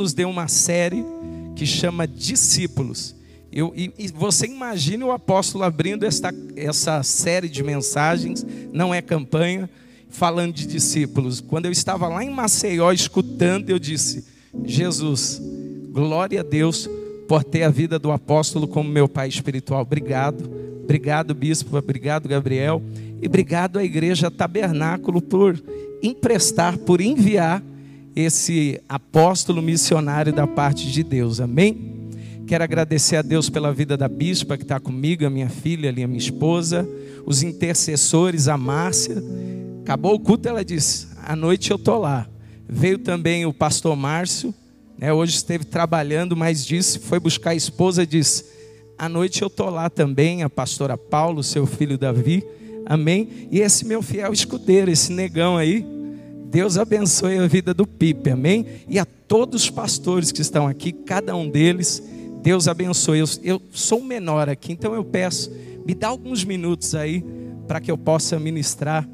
nos deu uma série que chama Discípulos. Eu, e, e, você imagine o apóstolo abrindo esta, essa série de mensagens, não é campanha, falando de discípulos. Quando eu estava lá em Maceió escutando, eu disse: Jesus, glória a Deus por ter a vida do apóstolo como meu pai espiritual. Obrigado, obrigado, bispo, obrigado, Gabriel, e obrigado à igreja Tabernáculo por emprestar, por enviar esse apóstolo missionário da parte de Deus. Amém? Quero agradecer a Deus pela vida da bispa que está comigo, a minha filha, ali, a minha esposa, os intercessores, a Márcia. Acabou o culto, ela disse: à noite eu estou lá. Veio também o pastor Márcio, né, hoje esteve trabalhando, mas disse, foi buscar a esposa, disse: à noite eu estou lá também, a pastora Paulo, seu filho Davi, amém? E esse meu fiel escudeiro, esse negão aí, Deus abençoe a vida do Pipe, amém? E a todos os pastores que estão aqui, cada um deles, Deus abençoe. Eu, eu sou menor aqui, então eu peço, me dá alguns minutos aí para que eu possa ministrar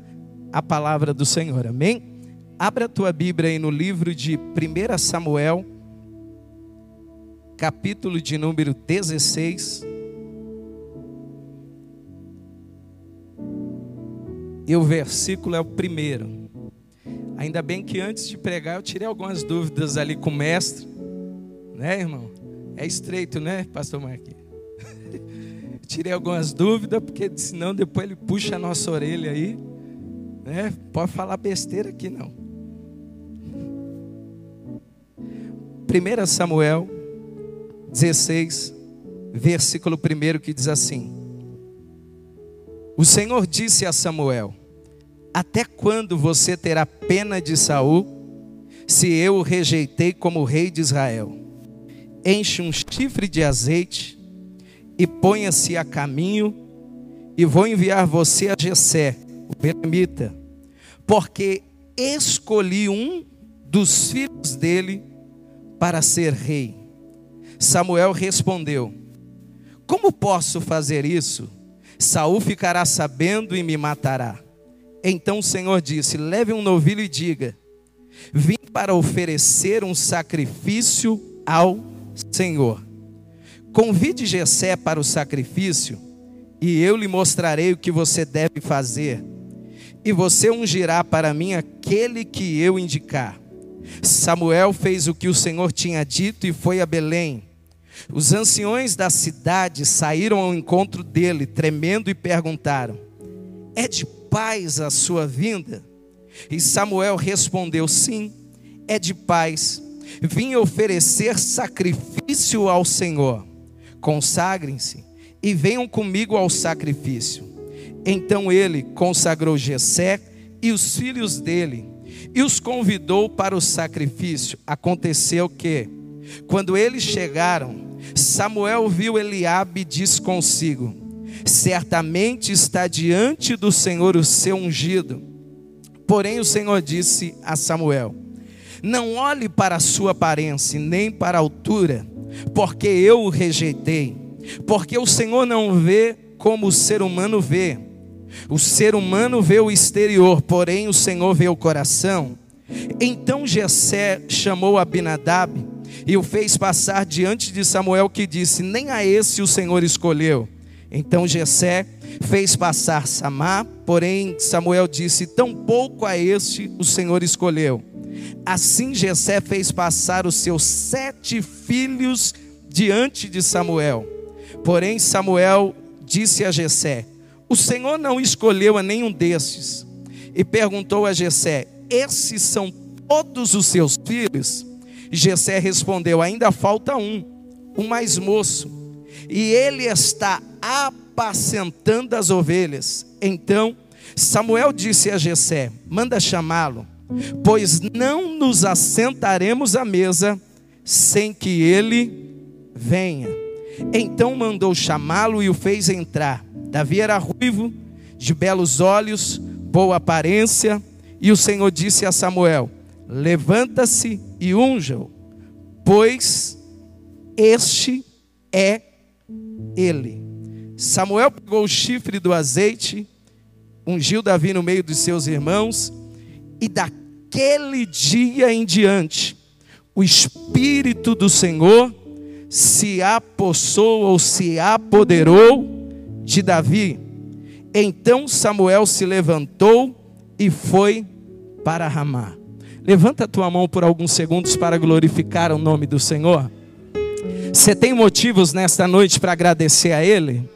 a palavra do Senhor. Amém? Abra a tua Bíblia aí no livro de 1 Samuel, capítulo de número 16. E o versículo é o primeiro. Ainda bem que antes de pregar eu tirei algumas dúvidas ali com o mestre, né, irmão? É estreito, né, pastor Marquinhos? Tirei algumas dúvidas, porque senão depois ele puxa a nossa orelha aí. Né? Pode falar besteira aqui não. 1 Samuel 16, versículo 1 que diz assim: O Senhor disse a Samuel: Até quando você terá pena de Saul, se eu o rejeitei como rei de Israel? enche um chifre de azeite e ponha-se a caminho, e vou enviar você a Jessé, o Belemita, porque escolhi um dos filhos dele para ser rei. Samuel respondeu: Como posso fazer isso? Saul ficará sabendo e me matará. Então o Senhor disse: Leve um novilho e diga: Vim para oferecer um sacrifício ao Senhor, convide Jessé para o sacrifício, e eu lhe mostrarei o que você deve fazer. E você ungirá para mim aquele que eu indicar. Samuel fez o que o Senhor tinha dito e foi a Belém. Os anciões da cidade saíram ao encontro dele, tremendo, e perguntaram: É de paz a sua vinda? E Samuel respondeu: Sim, é de paz Vim oferecer sacrifício ao Senhor. Consagrem-se e venham comigo ao sacrifício. Então ele consagrou Jessé e os filhos dele e os convidou para o sacrifício. Aconteceu que, quando eles chegaram, Samuel viu Eliabe e disse consigo: Certamente está diante do Senhor o seu ungido. Porém o Senhor disse a Samuel: não olhe para a sua aparência, nem para a altura, porque eu o rejeitei. Porque o Senhor não vê como o ser humano vê. O ser humano vê o exterior, porém o Senhor vê o coração. Então Jessé chamou Abinadab e o fez passar diante de Samuel, que disse: Nem a esse o Senhor escolheu. Então Jessé fez passar Samar, porém Samuel disse: Tampouco a este o Senhor escolheu. Assim Jessé fez passar os seus sete filhos diante de Samuel. Porém Samuel disse a Jessé: O Senhor não escolheu a nenhum destes. E perguntou a Jessé: Esses são todos os seus filhos? Jessé respondeu: Ainda falta um, o mais moço, e ele está apacentando as ovelhas. Então Samuel disse a Jessé: Manda chamá-lo pois não nos assentaremos à mesa sem que ele venha. Então mandou chamá-lo e o fez entrar. Davi era ruivo, de belos olhos, boa aparência, e o Senhor disse a Samuel: Levanta-se e unja-o, pois este é ele. Samuel pegou o chifre do azeite, ungiu Davi no meio dos seus irmãos, e daquele dia em diante, o Espírito do Senhor se apossou ou se apoderou de Davi. Então Samuel se levantou e foi para Ramá. Levanta a tua mão por alguns segundos para glorificar o nome do Senhor. Você tem motivos nesta noite para agradecer a Ele?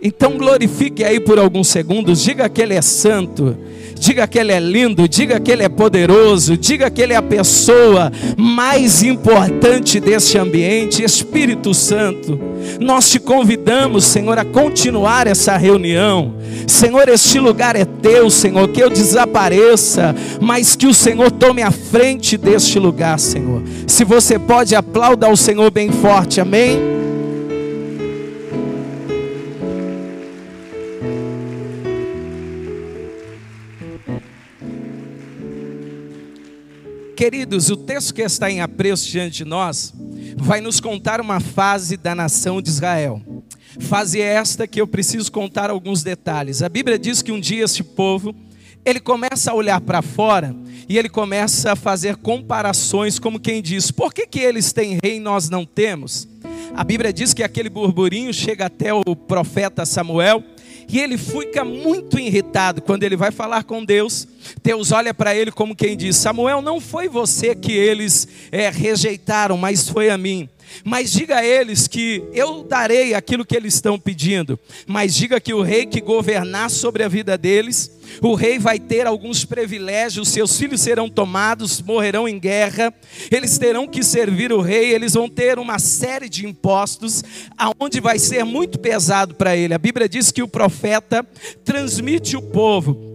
Então glorifique aí por alguns segundos, diga que Ele é santo, diga que Ele é lindo, diga que Ele é poderoso, diga que Ele é a pessoa mais importante deste ambiente, Espírito Santo. Nós te convidamos, Senhor, a continuar essa reunião. Senhor, este lugar é teu, Senhor, que eu desapareça, mas que o Senhor tome a frente deste lugar, Senhor. Se você pode, aplauda o Senhor bem forte, amém? Queridos, o texto que está em apreço diante de nós vai nos contar uma fase da nação de Israel. Fase esta que eu preciso contar alguns detalhes. A Bíblia diz que um dia este povo, ele começa a olhar para fora e ele começa a fazer comparações como quem diz: "Por que que eles têm rei e nós não temos?" A Bíblia diz que aquele burburinho chega até o profeta Samuel e ele fica muito irritado quando ele vai falar com Deus. Deus olha para ele como quem diz: Samuel, não foi você que eles é, rejeitaram, mas foi a mim. Mas diga a eles que eu darei aquilo que eles estão pedindo. Mas diga que o rei que governar sobre a vida deles, o rei vai ter alguns privilégios, seus filhos serão tomados, morrerão em guerra, eles terão que servir o rei, eles vão ter uma série de impostos, aonde vai ser muito pesado para ele. A Bíblia diz que o profeta transmite o povo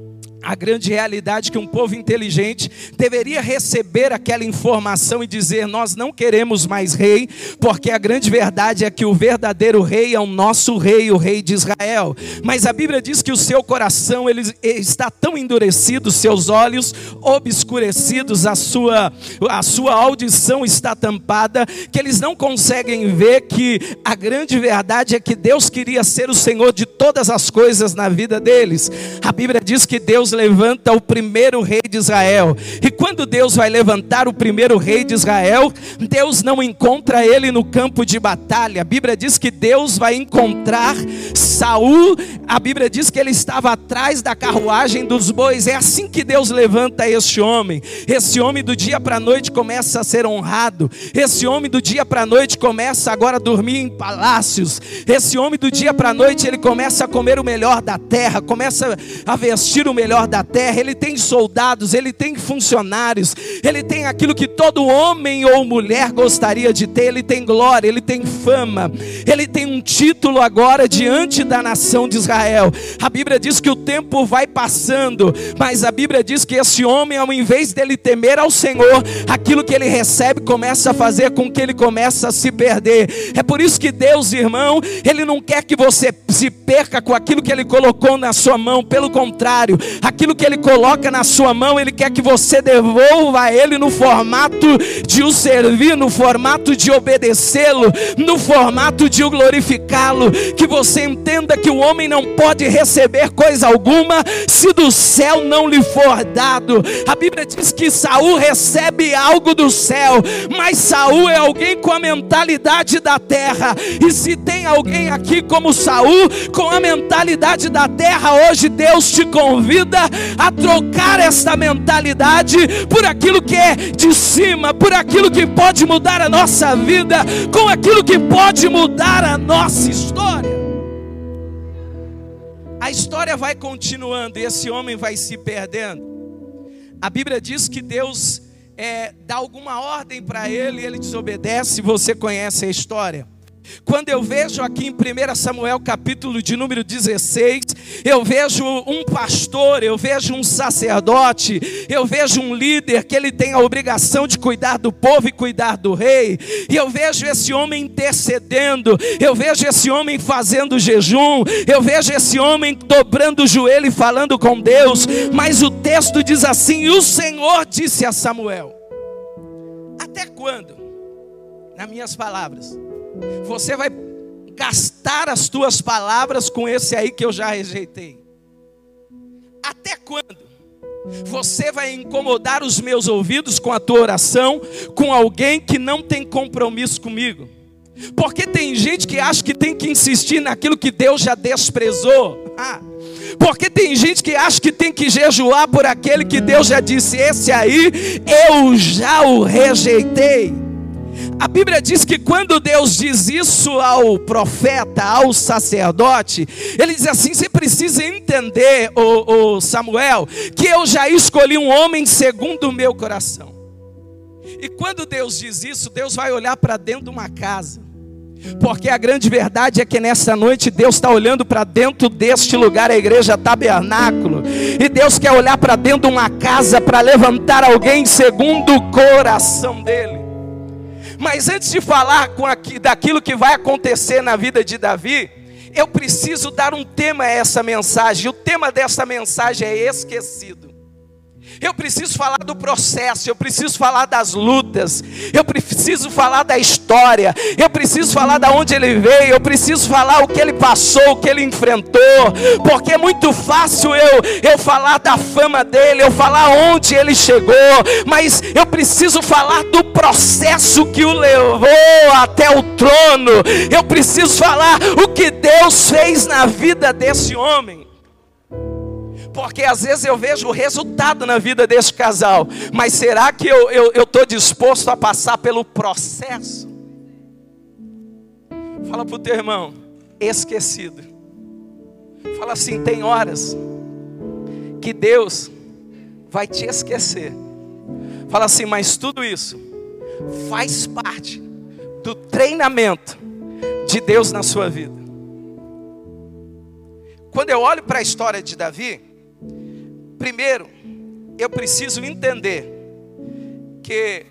a grande realidade que um povo inteligente deveria receber aquela informação e dizer: Nós não queremos mais rei, porque a grande verdade é que o verdadeiro rei é o nosso rei, o rei de Israel. Mas a Bíblia diz que o seu coração ele está tão endurecido, seus olhos obscurecidos, a sua, a sua audição está tampada, que eles não conseguem ver que a grande verdade é que Deus queria ser o Senhor de todas as coisas na vida deles. A Bíblia diz que Deus levanta o primeiro rei de Israel. E quando Deus vai levantar o primeiro rei de Israel, Deus não encontra ele no campo de batalha. A Bíblia diz que Deus vai encontrar Saul. A Bíblia diz que ele estava atrás da carruagem dos bois. É assim que Deus levanta este homem. Esse homem do dia para a noite começa a ser honrado. Esse homem do dia para a noite começa agora a dormir em palácios. Esse homem do dia para a noite ele começa a comer o melhor da terra, começa a vestir o melhor da terra, ele tem soldados, ele tem funcionários, ele tem aquilo que todo homem ou mulher gostaria de ter, ele tem glória, ele tem fama, ele tem um título agora diante da nação de Israel. A Bíblia diz que o tempo vai passando, mas a Bíblia diz que esse homem, ao invés dele temer ao Senhor, aquilo que ele recebe começa a fazer com que ele comece a se perder. É por isso que Deus, irmão, ele não quer que você se perca com aquilo que ele colocou na sua mão, pelo contrário, aquilo que Ele coloca na sua mão, Ele quer que você devolva a Ele no formato de o servir, no formato de obedecê-lo, no formato de o glorificá-lo. Que você entenda que o homem não pode receber coisa alguma se do céu não lhe for dado. A Bíblia diz que Saul recebe algo do céu, mas Saul é alguém com a mentalidade da terra. E se tem alguém aqui como Saul, com a mentalidade da terra, hoje Deus te convida a trocar esta mentalidade por aquilo que é de cima, por aquilo que pode mudar a nossa vida, com aquilo que pode mudar a nossa história. A história vai continuando e esse homem vai se perdendo. A Bíblia diz que Deus é, dá alguma ordem para ele e ele desobedece. Você conhece a história. Quando eu vejo aqui em 1 Samuel capítulo de número 16, eu vejo um pastor, eu vejo um sacerdote, eu vejo um líder que ele tem a obrigação de cuidar do povo e cuidar do rei, e eu vejo esse homem intercedendo, eu vejo esse homem fazendo jejum, eu vejo esse homem dobrando o joelho e falando com Deus, mas o texto diz assim: e o Senhor disse a Samuel: Até quando? Nas minhas palavras você vai gastar as tuas palavras com esse aí que eu já rejeitei. Até quando? Você vai incomodar os meus ouvidos com a tua oração, com alguém que não tem compromisso comigo. Porque tem gente que acha que tem que insistir naquilo que Deus já desprezou. Ah, porque tem gente que acha que tem que jejuar por aquele que Deus já disse: esse aí eu já o rejeitei. A Bíblia diz que quando Deus diz isso ao profeta, ao sacerdote, ele diz assim: você precisa entender, o, Samuel, que eu já escolhi um homem segundo o meu coração. E quando Deus diz isso, Deus vai olhar para dentro de uma casa. Porque a grande verdade é que nessa noite Deus está olhando para dentro deste lugar, a igreja tabernáculo, e Deus quer olhar para dentro de uma casa para levantar alguém segundo o coração dele. Mas antes de falar aqui, daquilo que vai acontecer na vida de Davi, eu preciso dar um tema a essa mensagem. O tema dessa mensagem é esquecido. Eu preciso falar do processo, eu preciso falar das lutas, eu preciso falar da história, eu preciso falar da onde ele veio, eu preciso falar o que ele passou, o que ele enfrentou, porque é muito fácil eu, eu falar da fama dele, eu falar onde ele chegou, mas eu preciso falar do processo que o levou até o trono, eu preciso falar o que Deus fez na vida desse homem. Porque às vezes eu vejo o resultado na vida desse casal, mas será que eu estou disposto a passar pelo processo? Fala para o teu irmão, esquecido. Fala assim: tem horas que Deus vai te esquecer. Fala assim, mas tudo isso faz parte do treinamento de Deus na sua vida. Quando eu olho para a história de Davi, Primeiro, eu preciso entender que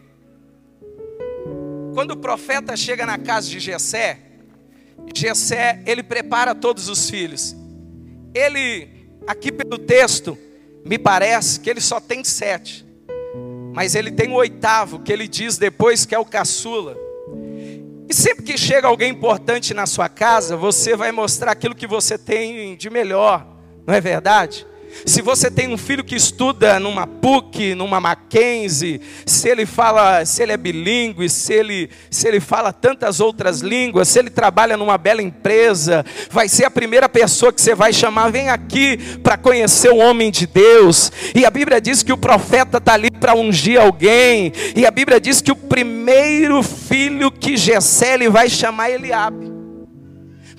quando o profeta chega na casa de Jessé, Jessé, ele prepara todos os filhos. Ele, aqui pelo texto, me parece que ele só tem sete. Mas ele tem o oitavo, que ele diz depois que é o caçula. E sempre que chega alguém importante na sua casa, você vai mostrar aquilo que você tem de melhor, não é verdade? Se você tem um filho que estuda numa PUC, numa Mackenzie, se ele fala, se ele é bilíngue, se ele, se ele fala tantas outras línguas, se ele trabalha numa bela empresa, vai ser a primeira pessoa que você vai chamar, vem aqui para conhecer o homem de Deus. E a Bíblia diz que o profeta está ali para ungir alguém. E a Bíblia diz que o primeiro filho que Gessé vai chamar Eliabe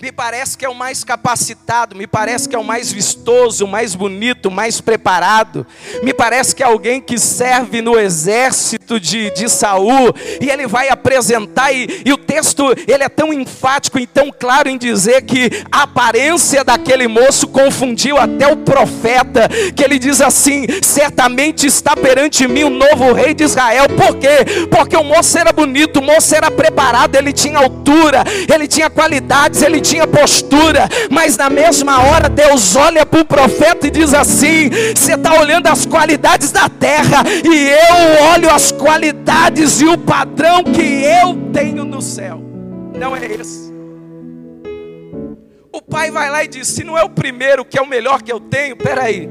me parece que é o mais capacitado, me parece que é o mais vistoso, o mais bonito, o mais preparado, me parece que é alguém que serve no exército de, de Saul, e ele vai apresentar, e, e o texto ele é tão enfático e tão claro em dizer que a aparência daquele moço confundiu até o profeta, que ele diz assim: certamente está perante mim o novo rei de Israel, por quê? Porque o moço era bonito, o moço era preparado, ele tinha altura, ele tinha qualidades, ele tinha tinha postura, mas na mesma hora Deus olha para o profeta e diz assim: Você está olhando as qualidades da terra, e eu olho as qualidades e o padrão que eu tenho no céu. Não é esse. O pai vai lá e diz: Se não é o primeiro que é o melhor que eu tenho, peraí,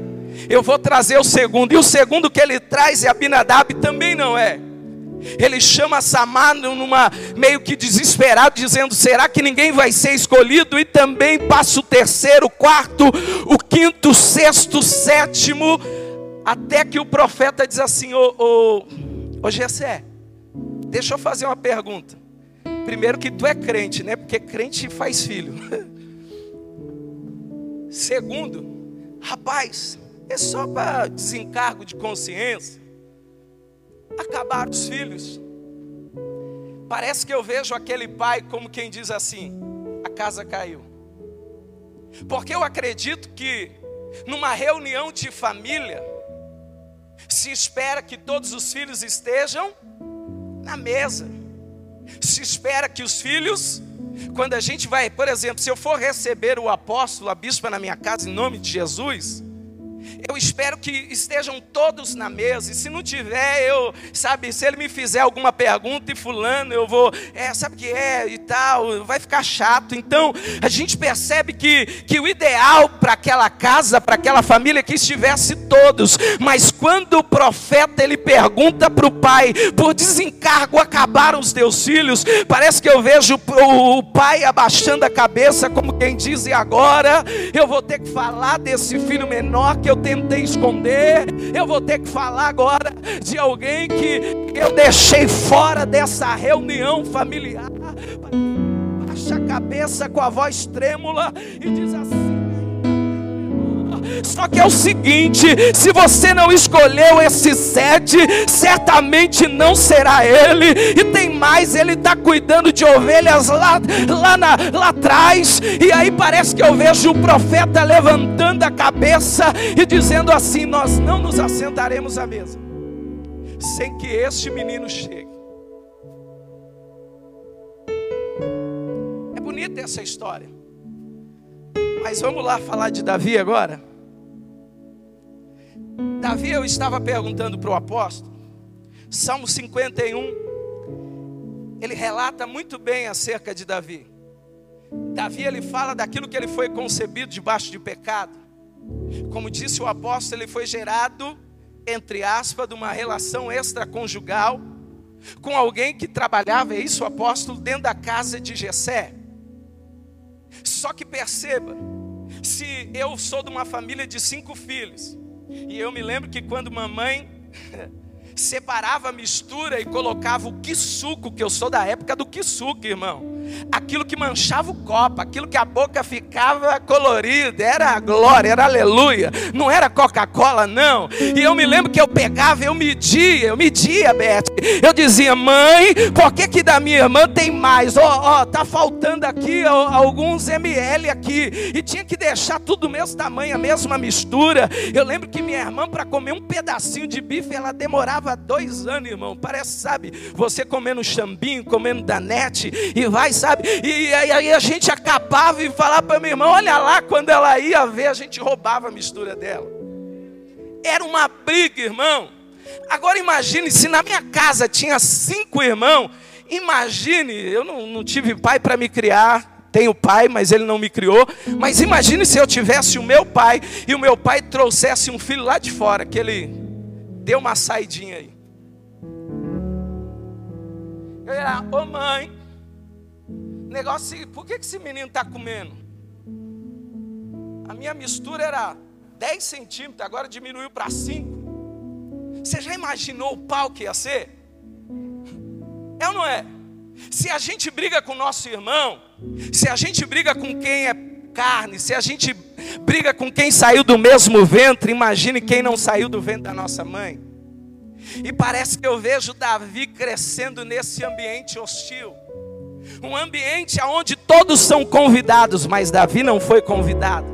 eu vou trazer o segundo, e o segundo que ele traz é Abinadab, também não é. Ele chama Samar numa meio que desesperado, dizendo: será que ninguém vai ser escolhido? E também passa o terceiro, o quarto, o quinto, o sexto, o sétimo, até que o profeta diz assim: Ô, ô, Gessé, deixa eu fazer uma pergunta. Primeiro que tu é crente, né? Porque crente faz filho. Segundo, rapaz, é só para desencargo de consciência acabaram os filhos. Parece que eu vejo aquele pai como quem diz assim: a casa caiu. Porque eu acredito que numa reunião de família se espera que todos os filhos estejam na mesa. Se espera que os filhos, quando a gente vai, por exemplo, se eu for receber o apóstolo, a bispa na minha casa em nome de Jesus, eu espero que estejam todos na mesa. E se não tiver, eu, sabe, se ele me fizer alguma pergunta e fulano, eu vou, é, sabe o que é e tal, vai ficar chato. Então, a gente percebe que, que o ideal para aquela casa, para aquela família é que estivesse todos. Mas quando o profeta ele pergunta para o pai, por desencargo acabaram os teus filhos, parece que eu vejo o, pai abaixando a cabeça, como quem diz, e agora eu vou ter que falar desse filho menor que eu tentei esconder, eu vou ter que falar agora de alguém que eu deixei fora dessa reunião familiar. Baixa a cabeça com a voz trêmula e diz assim. Só que é o seguinte: se você não escolheu esse sete, certamente não será ele. E tem mais, ele está cuidando de ovelhas lá, lá, na, lá atrás. E aí parece que eu vejo o profeta levantando a cabeça e dizendo assim: Nós não nos assentaremos à mesa sem que este menino chegue. É bonita essa história. Mas vamos lá falar de Davi agora. Davi, eu estava perguntando para o apóstolo, Salmo 51, ele relata muito bem acerca de Davi. Davi, ele fala daquilo que ele foi concebido debaixo de pecado. Como disse o apóstolo, ele foi gerado, entre aspas, de uma relação extraconjugal com alguém que trabalhava, é isso, apóstolo, dentro da casa de Jessé. Só que perceba, se eu sou de uma família de cinco filhos, e eu me lembro que quando mamãe separava a mistura e colocava o quisuco, que eu sou da época do quisuco, irmão. Aquilo que manchava o copo, aquilo que a boca ficava colorida, era a glória, era aleluia. Não era Coca-Cola, não. E eu me lembro que eu pegava, eu media, eu media, Beth. Eu dizia, mãe, por que que da minha irmã tem mais? Ó, oh, oh, tá faltando aqui alguns ml aqui. E tinha que deixar tudo do mesmo tamanho, a mesma mistura. Eu lembro que minha irmã, para comer um pedacinho de bife, ela demorava demorava dois anos, irmão. Parece, sabe, você comendo chambinho, comendo danete, e vai, sabe? E aí a gente acabava e falava para minha irmã: olha lá, quando ela ia ver, a gente roubava a mistura dela. Era uma briga, irmão. Agora imagine se na minha casa tinha cinco irmãos. Imagine, eu não, não tive pai para me criar, tenho pai, mas ele não me criou. Mas imagine se eu tivesse o meu pai e o meu pai trouxesse um filho lá de fora, que ele deu uma saidinha aí. Eu ia lá, ô mãe, negócio, por que esse menino está comendo? A minha mistura era 10 centímetros, agora diminuiu para 5. Você já imaginou o pau que ia ser? É ou não é? Se a gente briga com nosso irmão, se a gente briga com quem é carne, se a gente briga com quem saiu do mesmo ventre, imagine quem não saiu do ventre da nossa mãe. E parece que eu vejo Davi crescendo nesse ambiente hostil. Um ambiente onde todos são convidados, mas Davi não foi convidado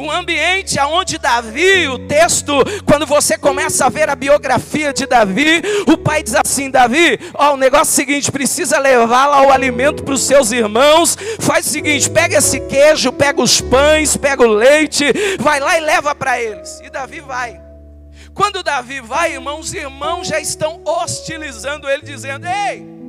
um ambiente onde Davi, o texto, quando você começa a ver a biografia de Davi, o pai diz assim: Davi, ó, o negócio é o seguinte, precisa levar lá o alimento para os seus irmãos. Faz o seguinte: pega esse queijo, pega os pães, pega o leite, vai lá e leva para eles. E Davi vai. Quando Davi vai, irmãos, os irmãos já estão hostilizando ele, dizendo: Ei,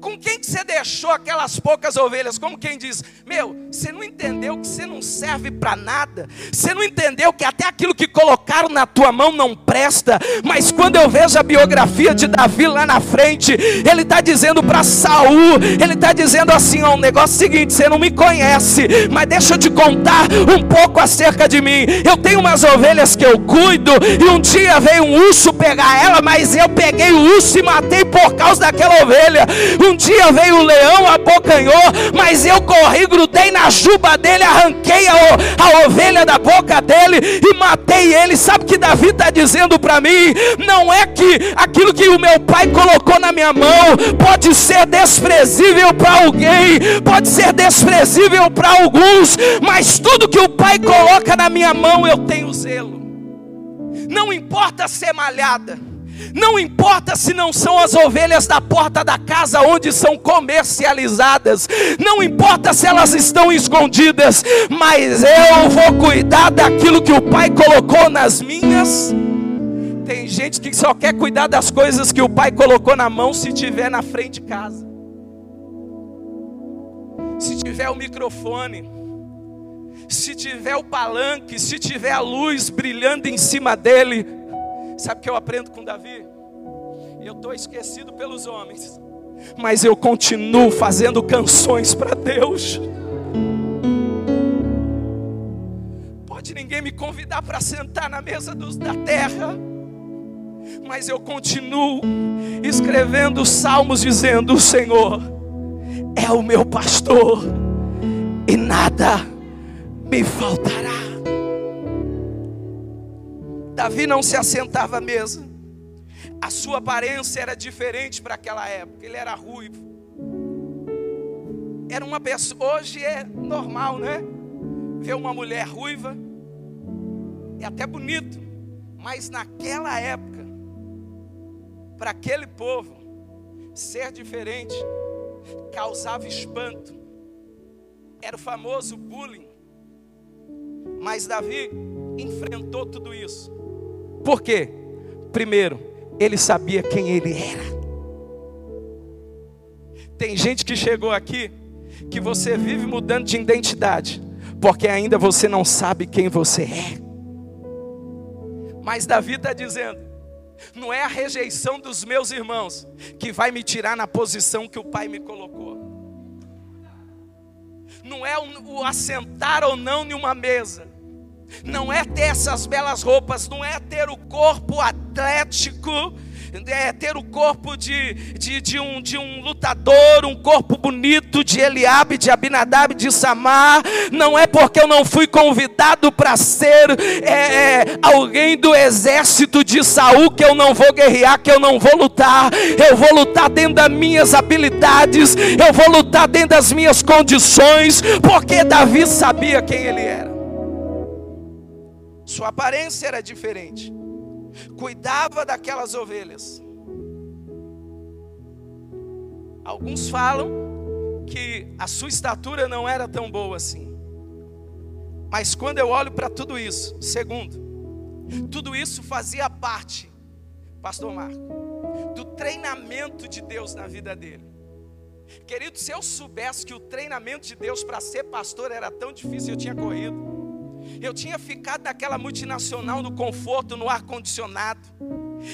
com quem que você deixou aquelas poucas ovelhas? Como quem diz: Meu, você não entendeu que você não serve para nada. Você não entendeu que até aquilo que colocaram na tua mão não presta. Mas quando eu vejo a biografia de Davi lá na frente, ele está dizendo para Saul, ele está dizendo assim: ó, um negócio seguinte, você não me conhece, mas deixa eu te contar um pouco acerca de mim. Eu tenho umas ovelhas que eu cuido, e um dia veio um urso pegar ela, mas eu peguei o urso e matei por causa daquela ovelha. Um dia veio o leão, abocanhou, mas eu corri, grudei na juba dele, arranquei a, a ovelha da boca dele e matei ele. Sabe o que Davi está dizendo para mim? Não é que aquilo que o meu pai colocou na minha mão pode ser desprezível para alguém, pode ser desprezível para alguns, mas tudo que o pai coloca na minha mão eu tenho zelo. Não importa ser malhada. Não importa se não são as ovelhas da porta da casa onde são comercializadas, não importa se elas estão escondidas, mas eu vou cuidar daquilo que o Pai colocou nas minhas. Tem gente que só quer cuidar das coisas que o Pai colocou na mão se tiver na frente de casa. Se tiver o microfone, se tiver o palanque, se tiver a luz brilhando em cima dele, sabe o que eu aprendo com Davi? Eu estou esquecido pelos homens, mas eu continuo fazendo canções para Deus. Pode ninguém me convidar para sentar na mesa dos, da terra, mas eu continuo escrevendo salmos dizendo: O Senhor é o meu pastor e nada me faltará. Davi não se assentava à mesa. A sua aparência era diferente para aquela época. Ele era ruivo. Era uma pessoa. Hoje é normal, né? Ver uma mulher ruiva é até bonito, mas naquela época, para aquele povo, ser diferente causava espanto. Era o famoso bullying. Mas Davi enfrentou tudo isso. Por quê? Primeiro, ele sabia quem ele era. Tem gente que chegou aqui que você vive mudando de identidade, porque ainda você não sabe quem você é. Mas Davi está dizendo: não é a rejeição dos meus irmãos que vai me tirar na posição que o Pai me colocou. Não é o assentar ou não em uma mesa. Não é ter essas belas roupas, não é ter o corpo atlético é ter o corpo de, de, de, um, de um lutador, um corpo bonito de Eliabe, de Abinadab, de Samar. Não é porque eu não fui convidado para ser é, é, alguém do exército de Saul que eu não vou guerrear, que eu não vou lutar. Eu vou lutar dentro das minhas habilidades, eu vou lutar dentro das minhas condições, porque Davi sabia quem ele era. Sua aparência era diferente cuidava daquelas ovelhas. Alguns falam que a sua estatura não era tão boa assim. Mas quando eu olho para tudo isso, segundo, tudo isso fazia parte, Pastor Marco, do treinamento de Deus na vida dele. Querido, se eu soubesse que o treinamento de Deus para ser pastor era tão difícil, eu tinha corrido. Eu tinha ficado naquela multinacional no conforto, no ar-condicionado.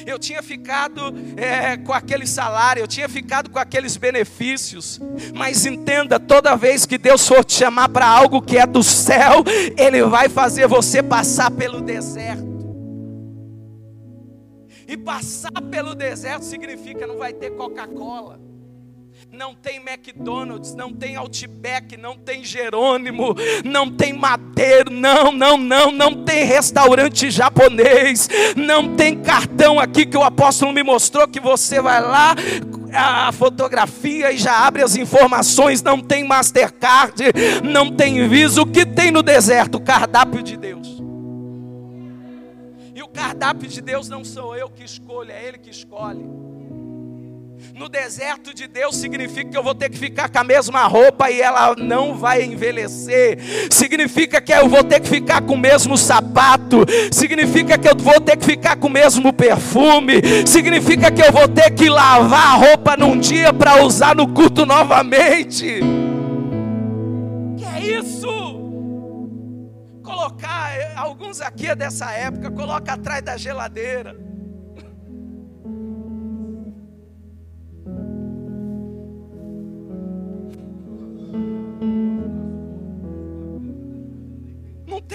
Eu tinha ficado é, com aquele salário, eu tinha ficado com aqueles benefícios. Mas entenda: toda vez que Deus for te chamar para algo que é do céu, Ele vai fazer você passar pelo deserto. E passar pelo deserto significa não vai ter Coca-Cola não tem McDonald's, não tem Outback, não tem Jerônimo, não tem Madeiro, não, não, não, não tem restaurante japonês, não tem cartão aqui que o apóstolo me mostrou que você vai lá a fotografia e já abre as informações, não tem Mastercard, não tem Visa, o que tem no deserto? O cardápio de Deus. E o cardápio de Deus não sou eu que escolho, é Ele que escolhe. No deserto de Deus significa que eu vou ter que ficar com a mesma roupa e ela não vai envelhecer. Significa que eu vou ter que ficar com o mesmo sapato. Significa que eu vou ter que ficar com o mesmo perfume. Significa que eu vou ter que lavar a roupa num dia para usar no culto novamente. Que é isso? Colocar alguns aqui é dessa época, coloca atrás da geladeira.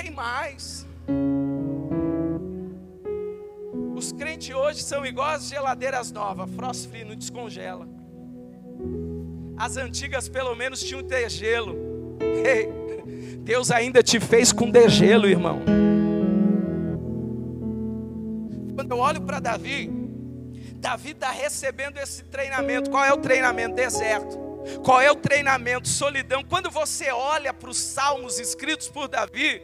Tem mais. Os crentes hoje são iguais às geladeiras novas, frost free, não descongela. As antigas pelo menos tinham degelo. Hey, Deus ainda te fez com degelo, irmão. Quando eu olho para Davi, Davi está recebendo esse treinamento. Qual é o treinamento? Deserto. Qual é o treinamento? Solidão. Quando você olha para os salmos escritos por Davi,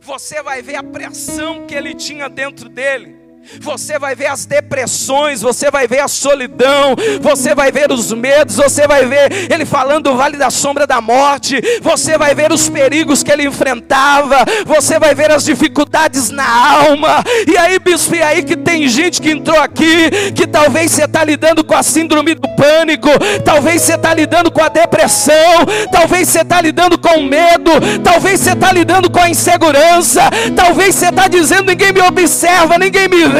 você vai ver a pressão que ele tinha dentro dele. Você vai ver as depressões, você vai ver a solidão, você vai ver os medos, você vai ver ele falando do vale da sombra da morte, você vai ver os perigos que ele enfrentava, você vai ver as dificuldades na alma. E aí, bispo, e aí que tem gente que entrou aqui, que talvez você está lidando com a síndrome do pânico, talvez você está lidando com a depressão, talvez você está lidando com o medo, talvez você está lidando com a insegurança, talvez você está dizendo: ninguém me observa, ninguém me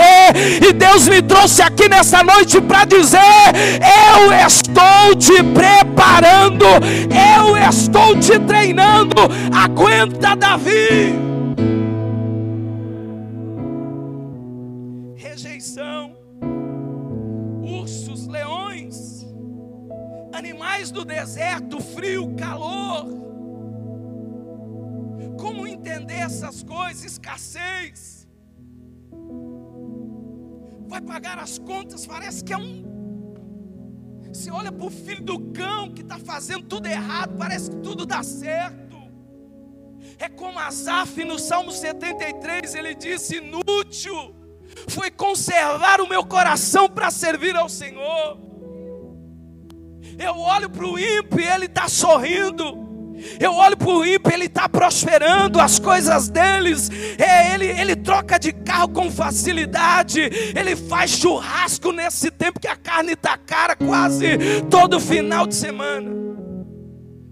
e Deus me trouxe aqui nessa noite para dizer: eu estou te preparando, eu estou te treinando. Aguenta, Davi. Rejeição, ursos, leões, animais do deserto, frio, calor. Como entender essas coisas? Escassez vai pagar as contas, parece que é um. Você olha para o filho do cão que está fazendo tudo errado, parece que tudo dá certo. É como Asaf no Salmo 73, ele disse: inútil foi conservar o meu coração para servir ao Senhor. Eu olho para o ímpio e ele está sorrindo. Eu olho para o ímpio, ele está prosperando, as coisas deles, é, ele, ele troca de carro com facilidade, ele faz churrasco nesse tempo que a carne está cara, quase todo final de semana.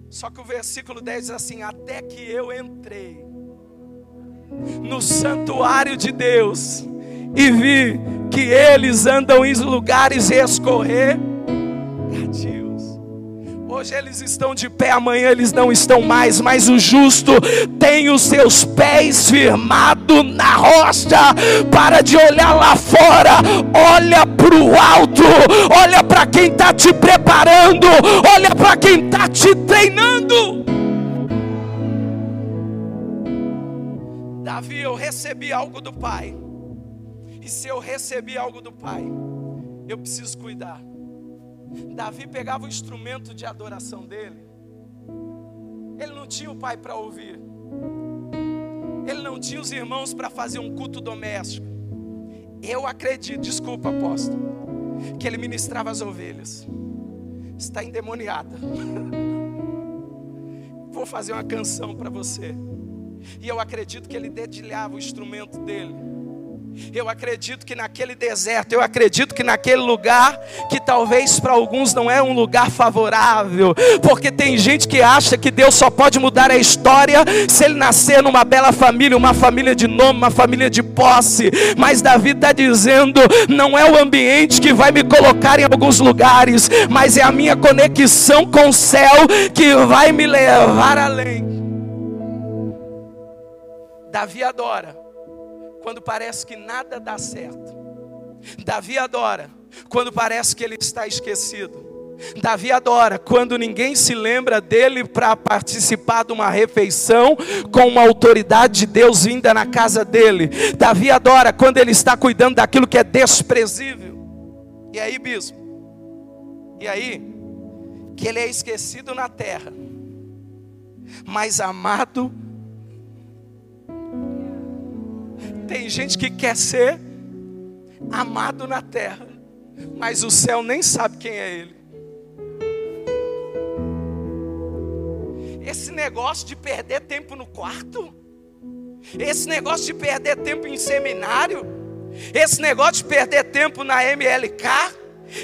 Só que o versículo 10 diz assim: Até que eu entrei no santuário de Deus e vi que eles andam em lugares escorregadios Hoje eles estão de pé, amanhã eles não estão mais, mas o justo tem os seus pés firmados na rocha. Para de olhar lá fora, olha para o alto, olha para quem está te preparando, olha para quem está te treinando. Davi, eu recebi algo do Pai, e se eu recebi algo do Pai, eu preciso cuidar. Davi pegava o instrumento de adoração dele. Ele não tinha o pai para ouvir. Ele não tinha os irmãos para fazer um culto doméstico. Eu acredito, desculpa, apóstolo, que ele ministrava as ovelhas. Está endemoniada. Vou fazer uma canção para você. E eu acredito que ele dedilhava o instrumento dele eu acredito que naquele deserto, eu acredito que naquele lugar, que talvez para alguns não é um lugar favorável, porque tem gente que acha que Deus só pode mudar a história se ele nascer numa bela família, uma família de nome, uma família de posse. Mas Davi está dizendo: não é o ambiente que vai me colocar em alguns lugares, mas é a minha conexão com o céu que vai me levar além. Davi adora quando parece que nada dá certo. Davi adora quando parece que ele está esquecido. Davi adora quando ninguém se lembra dele para participar de uma refeição com uma autoridade de Deus vinda na casa dele. Davi adora quando ele está cuidando daquilo que é desprezível. E aí, bispo? E aí? Que ele é esquecido na terra, mas amado Tem gente que quer ser amado na terra, mas o céu nem sabe quem é ele. Esse negócio de perder tempo no quarto, esse negócio de perder tempo em seminário, esse negócio de perder tempo na MLK,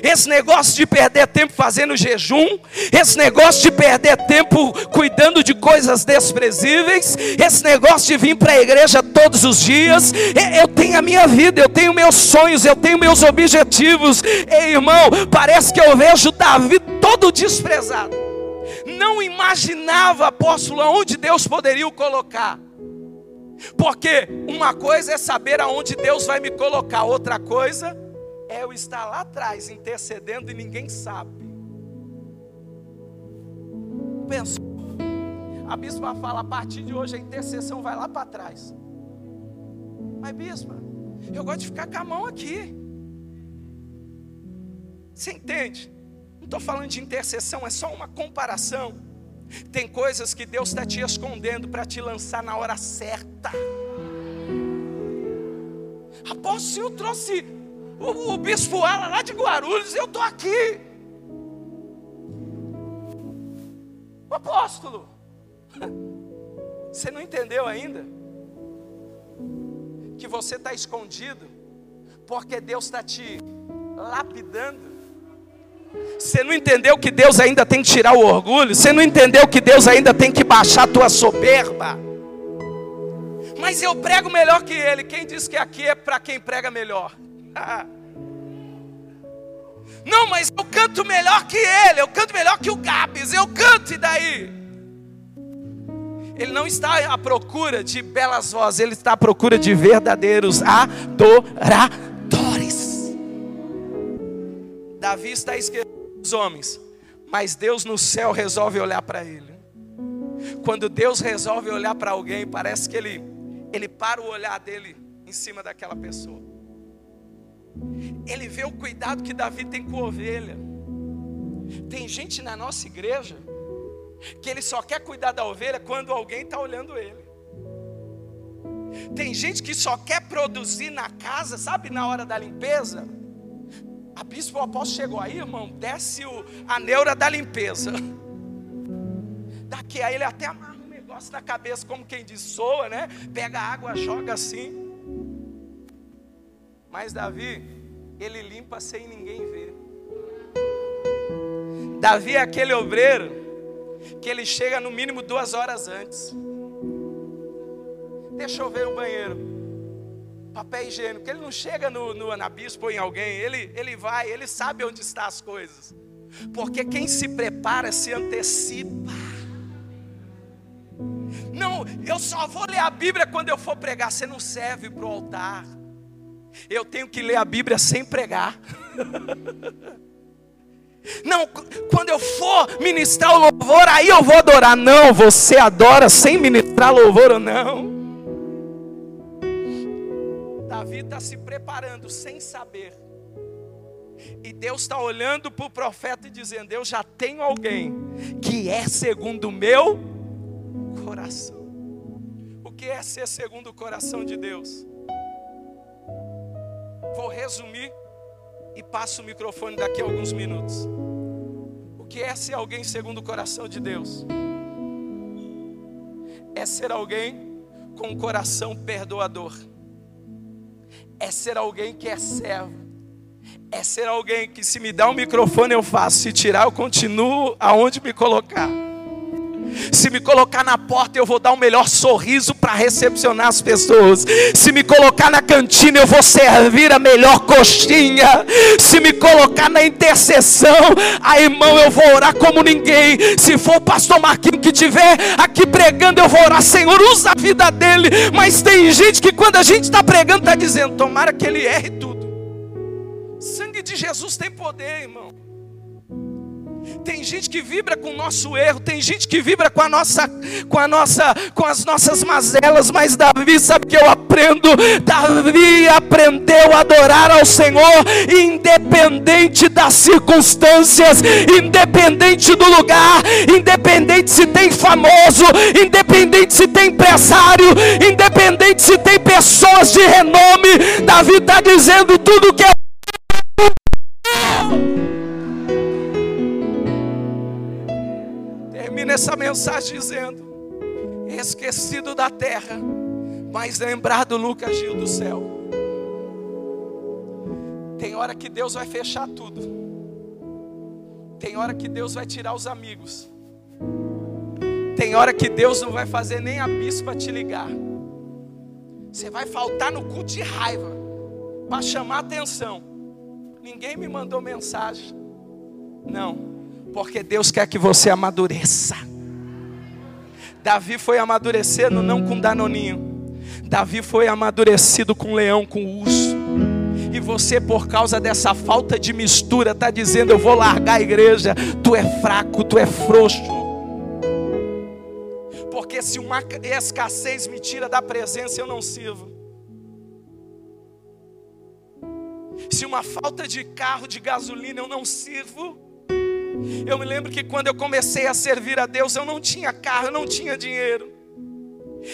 esse negócio de perder tempo fazendo jejum, esse negócio de perder tempo cuidando de coisas desprezíveis, esse negócio de vir para a igreja todos os dias, eu tenho a minha vida, eu tenho meus sonhos, eu tenho meus objetivos. Ei, irmão, parece que eu vejo Davi todo desprezado. Não imaginava, apóstolo, aonde Deus poderia o colocar. Porque uma coisa é saber aonde Deus vai me colocar, outra coisa eu estar lá atrás intercedendo e ninguém sabe. Pensa, a bispa fala: a partir de hoje a intercessão vai lá para trás. Mas, bispa, eu gosto de ficar com a mão aqui. Você entende? Não estou falando de intercessão, é só uma comparação. Tem coisas que Deus está te escondendo para te lançar na hora certa. Apóstolo, o senhor trouxe o, o bispo Ala lá de Guarulhos, eu estou aqui. O apóstolo, você não entendeu ainda? Que você está escondido, porque Deus está te lapidando. Você não entendeu que Deus ainda tem que tirar o orgulho? Você não entendeu que Deus ainda tem que baixar a tua soberba? Mas eu prego melhor que ele. Quem diz que aqui é para quem prega melhor? Não, mas eu canto melhor que ele, eu canto melhor que o Gabs, eu canto e daí? Ele não está à procura de belas vozes, ele está à procura de verdadeiros adoradores. Davi está esquecendo dos homens, mas Deus no céu resolve olhar para ele. Quando Deus resolve olhar para alguém, parece que ele, ele para o olhar dele em cima daquela pessoa. Ele vê o cuidado que Davi tem com a ovelha. Tem gente na nossa igreja que ele só quer cuidar da ovelha quando alguém está olhando ele. Tem gente que só quer produzir na casa, sabe, na hora da limpeza. A bispo apóstolo chegou aí, irmão, desce o, a neura da limpeza. Daqui aí ele até amarra um negócio na cabeça, como quem diz, soa, né? Pega a água, joga assim. Mas Davi, ele limpa sem ninguém ver. Davi é aquele obreiro que ele chega no mínimo duas horas antes. Deixa eu ver o banheiro. Papel higiênico. Ele não chega no, no anabispo ou em alguém. Ele, ele vai, ele sabe onde estão as coisas. Porque quem se prepara se antecipa. Não, eu só vou ler a Bíblia quando eu for pregar. Você não serve para o altar. Eu tenho que ler a Bíblia sem pregar. Não, quando eu for ministrar o louvor, aí eu vou adorar. Não, você adora sem ministrar louvor ou não. Davi está se preparando sem saber. E Deus está olhando para o profeta e dizendo: Eu já tenho alguém que é segundo o meu coração. O que é ser segundo o coração de Deus? Vou resumir e passo o microfone daqui a alguns minutos. O que é ser alguém segundo o coração de Deus? É ser alguém com um coração perdoador. É ser alguém que é servo. É ser alguém que se me dá um microfone eu faço, se tirar eu continuo aonde me colocar. Se me colocar na porta, eu vou dar o melhor sorriso para recepcionar as pessoas. Se me colocar na cantina, eu vou servir a melhor coxinha. Se me colocar na intercessão, a irmão, eu vou orar como ninguém. Se for o pastor Marquinhos que tiver aqui pregando, eu vou orar, Senhor, usa a vida dele. Mas tem gente que quando a gente está pregando, está dizendo: tomara que ele erre tudo. Sangue de Jesus tem poder, irmão. Tem gente que vibra com o nosso erro, tem gente que vibra com a nossa, com a nossa, com as nossas mazelas, mas Davi sabe que eu aprendo. Davi aprendeu a adorar ao Senhor, independente das circunstâncias, independente do lugar, independente se tem famoso, independente se tem empresário, independente se tem pessoas de renome. Davi está dizendo tudo que é essa mensagem dizendo: esquecido da terra, mas lembrado Lucas Gil do céu. Tem hora que Deus vai fechar tudo. Tem hora que Deus vai tirar os amigos. Tem hora que Deus não vai fazer nem a bispa te ligar. Você vai faltar no culto de raiva para chamar atenção. Ninguém me mandou mensagem. Não porque Deus quer que você amadureça. Davi foi amadurecendo não com danoninho. Davi foi amadurecido com leão, com urso. E você, por causa dessa falta de mistura, está dizendo: Eu vou largar a igreja. Tu é fraco, tu é frouxo. Porque se uma escassez me tira da presença, eu não sirvo. Se uma falta de carro, de gasolina, eu não sirvo. Eu me lembro que quando eu comecei a servir a Deus, eu não tinha carro, eu não tinha dinheiro.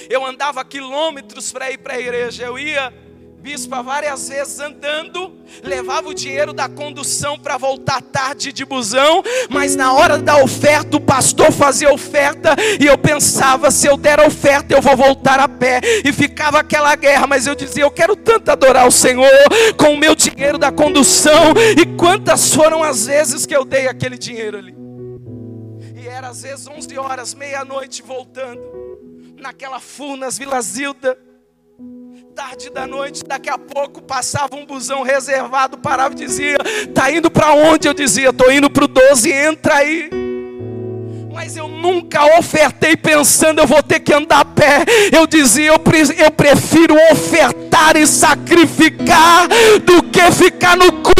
Eu andava quilômetros para ir para a igreja. Eu ia bispa várias vezes andando, levava o dinheiro da condução para voltar tarde de busão, mas na hora da oferta o pastor fazia oferta e eu pensava, se eu der a oferta eu vou voltar a pé. E ficava aquela guerra, mas eu dizia, eu quero tanto adorar o Senhor com o meu dinheiro da condução. E quantas foram as vezes que eu dei aquele dinheiro ali? E era às vezes 11 horas, meia-noite voltando naquela Furnas Vila Zilda tarde da noite, daqui a pouco passava um busão reservado, parava e dizia: "Tá indo para onde?" Eu dizia: "Tô indo para o 12, entra aí". Mas eu nunca ofertei pensando eu vou ter que andar a pé. Eu dizia, eu, eu prefiro ofertar e sacrificar do que ficar no cu.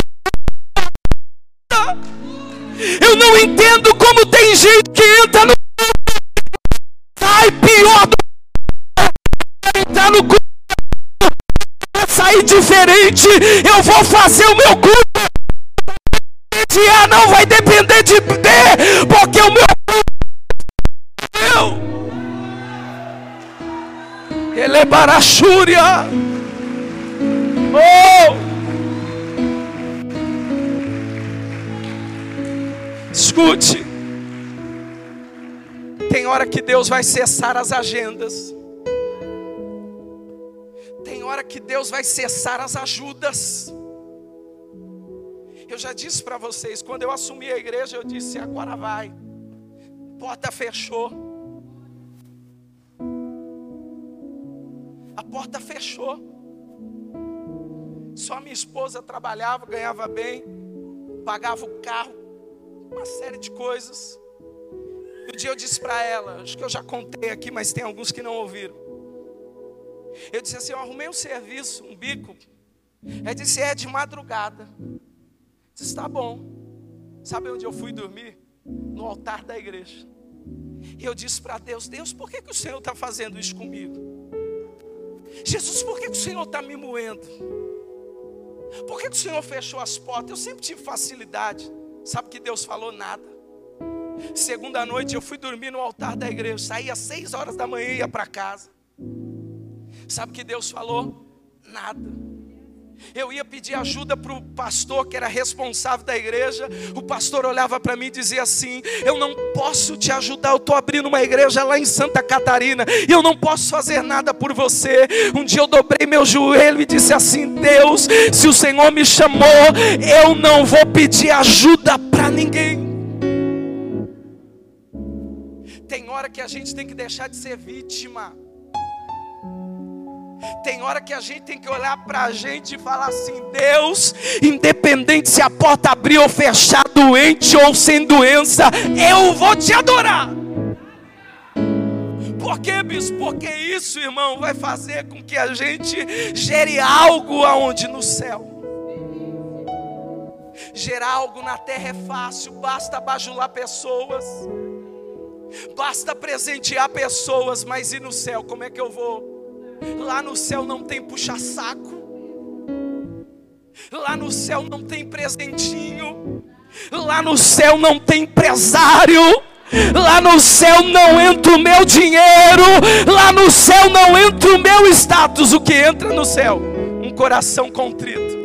Eu não entendo como tem gente que entra no sai pior do entrar no cu sair diferente. Eu vou fazer o meu culto. A não vai depender de B, porque o meu eu. Ele é barachúria. Oh! Escute. Tem hora que Deus vai cessar as agendas hora que Deus vai cessar as ajudas. Eu já disse para vocês, quando eu assumi a igreja, eu disse: agora vai. Porta fechou. A porta fechou. Só minha esposa trabalhava, ganhava bem, pagava o carro, uma série de coisas. Um dia eu disse para ela, acho que eu já contei aqui, mas tem alguns que não ouviram. Eu disse assim: Eu arrumei um serviço, um bico. Ele disse: É de madrugada. Eu disse: Tá bom. Sabe onde eu fui dormir? No altar da igreja. E eu disse para Deus: Deus, por que, que o Senhor está fazendo isso comigo? Jesus, por que, que o Senhor está me moendo? Por que, que o Senhor fechou as portas? Eu sempre tive facilidade. Sabe que Deus falou nada. Segunda noite eu fui dormir no altar da igreja. Saí às seis horas da manhã e ia para casa. Sabe o que Deus falou? Nada. Eu ia pedir ajuda para o pastor que era responsável da igreja. O pastor olhava para mim e dizia assim: Eu não posso te ajudar. Eu estou abrindo uma igreja lá em Santa Catarina e eu não posso fazer nada por você. Um dia eu dobrei meu joelho e disse assim: Deus, se o Senhor me chamou, eu não vou pedir ajuda para ninguém. Tem hora que a gente tem que deixar de ser vítima. Tem hora que a gente tem que olhar para a gente e falar assim: Deus, independente se a porta abrir ou fechar, doente ou sem doença, eu vou te adorar. Por quê, bispo? Porque isso, irmão, vai fazer com que a gente gere algo aonde? No céu. Gerar algo na terra é fácil, basta bajular pessoas, basta presentear pessoas, mas e no céu, como é que eu vou? Lá no céu não tem puxa-saco. Lá no céu não tem presentinho. Lá no céu não tem empresário. Lá no céu não entra o meu dinheiro. Lá no céu não entra o meu status. O que entra no céu? Um coração contrito,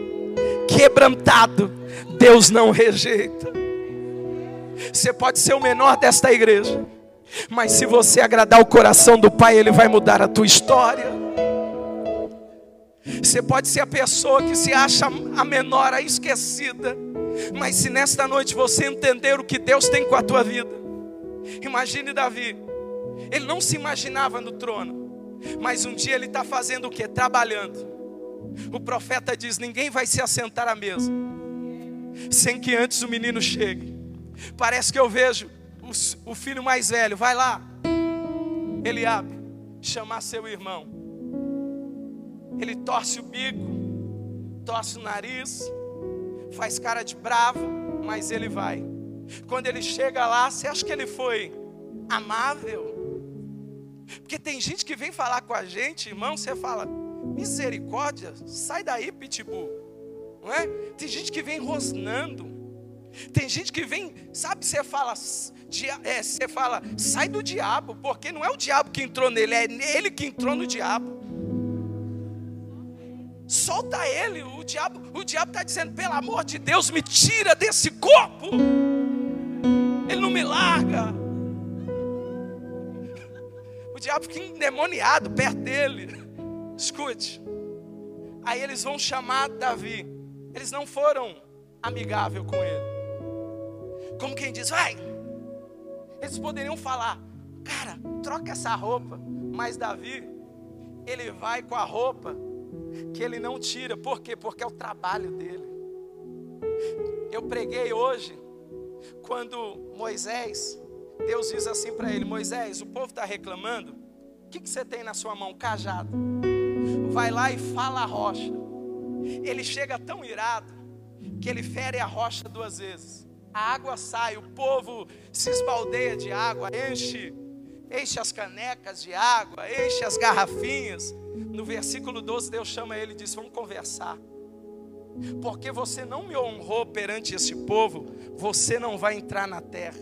quebrantado. Deus não rejeita. Você pode ser o menor desta igreja. Mas se você agradar o coração do Pai, Ele vai mudar a tua história. Você pode ser a pessoa que se acha a menor, a esquecida. Mas se nesta noite você entender o que Deus tem com a tua vida. Imagine Davi. Ele não se imaginava no trono. Mas um dia ele está fazendo o que? Trabalhando. O profeta diz: Ninguém vai se assentar à mesa. Sem que antes o menino chegue. Parece que eu vejo o, filho mais velho. Vai lá. Ele abre. Chamar seu irmão ele torce o bico, torce o nariz, faz cara de bravo, mas ele vai. Quando ele chega lá, você acha que ele foi amável? Porque tem gente que vem falar com a gente, irmão, você fala, misericórdia, sai daí, pitbull. Não é? Tem gente que vem rosnando. Tem gente que vem, sabe, você fala, é, você fala, sai do diabo, porque não é o diabo que entrou nele, é ele que entrou no diabo. Solta ele. O diabo o diabo está dizendo: pelo amor de Deus, me tira desse corpo. Ele não me larga. O diabo fica endemoniado perto dele. Escute. Aí eles vão chamar Davi. Eles não foram amigável com ele. Como quem diz, vai. Eles poderiam falar, cara, troca essa roupa. Mas Davi, ele vai com a roupa que ele não tira. Por quê? Porque é o trabalho dele. Eu preguei hoje, quando Moisés, Deus diz assim para ele: Moisés, o povo está reclamando. O que, que você tem na sua mão? Cajado. Vai lá e fala a rocha. Ele chega tão irado que ele fere a rocha duas vezes. A água sai, o povo se esbaldeia de água, enche enche as canecas de água, enche as garrafinhas. No versículo 12, Deus chama ele e diz: Vamos conversar. Porque você não me honrou perante esse povo, você não vai entrar na terra.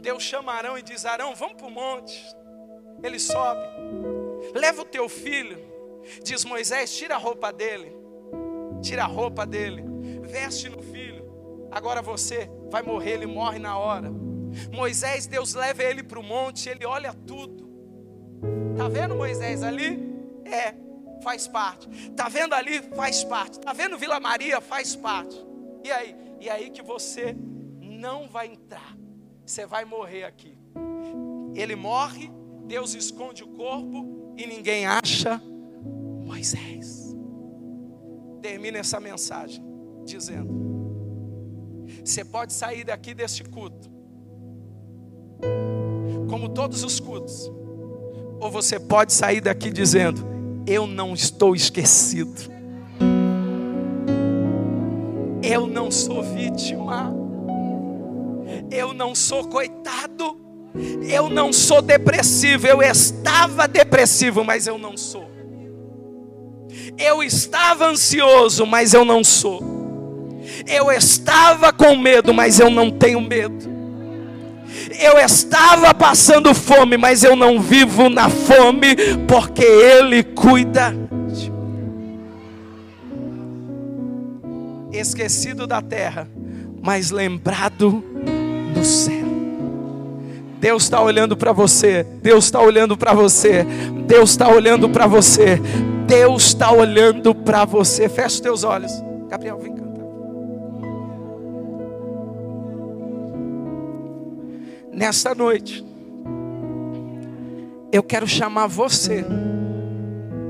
Deus chama Arão e diz: Arão, vamos para o monte. Ele sobe, leva o teu filho. Diz Moisés: tira a roupa dele, tira a roupa dele, veste no filho. Agora você vai morrer, ele morre na hora. Moisés, Deus leva ele para o monte, ele olha tudo. Tá vendo Moisés ali? É, faz parte. Tá vendo ali? Faz parte. Tá vendo Vila Maria? Faz parte. E aí? E aí que você não vai entrar. Você vai morrer aqui. Ele morre, Deus esconde o corpo e ninguém acha Moisés. Termina essa mensagem dizendo: Você pode sair daqui deste culto como todos os cultos. Ou você pode sair daqui dizendo: Eu não estou esquecido. Eu não sou vítima. Eu não sou coitado. Eu não sou depressivo. Eu estava depressivo, mas eu não sou. Eu estava ansioso, mas eu não sou. Eu estava com medo, mas eu não tenho medo. Eu estava passando fome, mas eu não vivo na fome, porque Ele cuida de mim. Esquecido da terra, mas lembrado no céu. Deus está olhando para você, Deus está olhando para você, Deus está olhando para você, Deus está olhando para você. Fecha os teus olhos, Gabriel, vem cá. Nesta noite, eu quero chamar você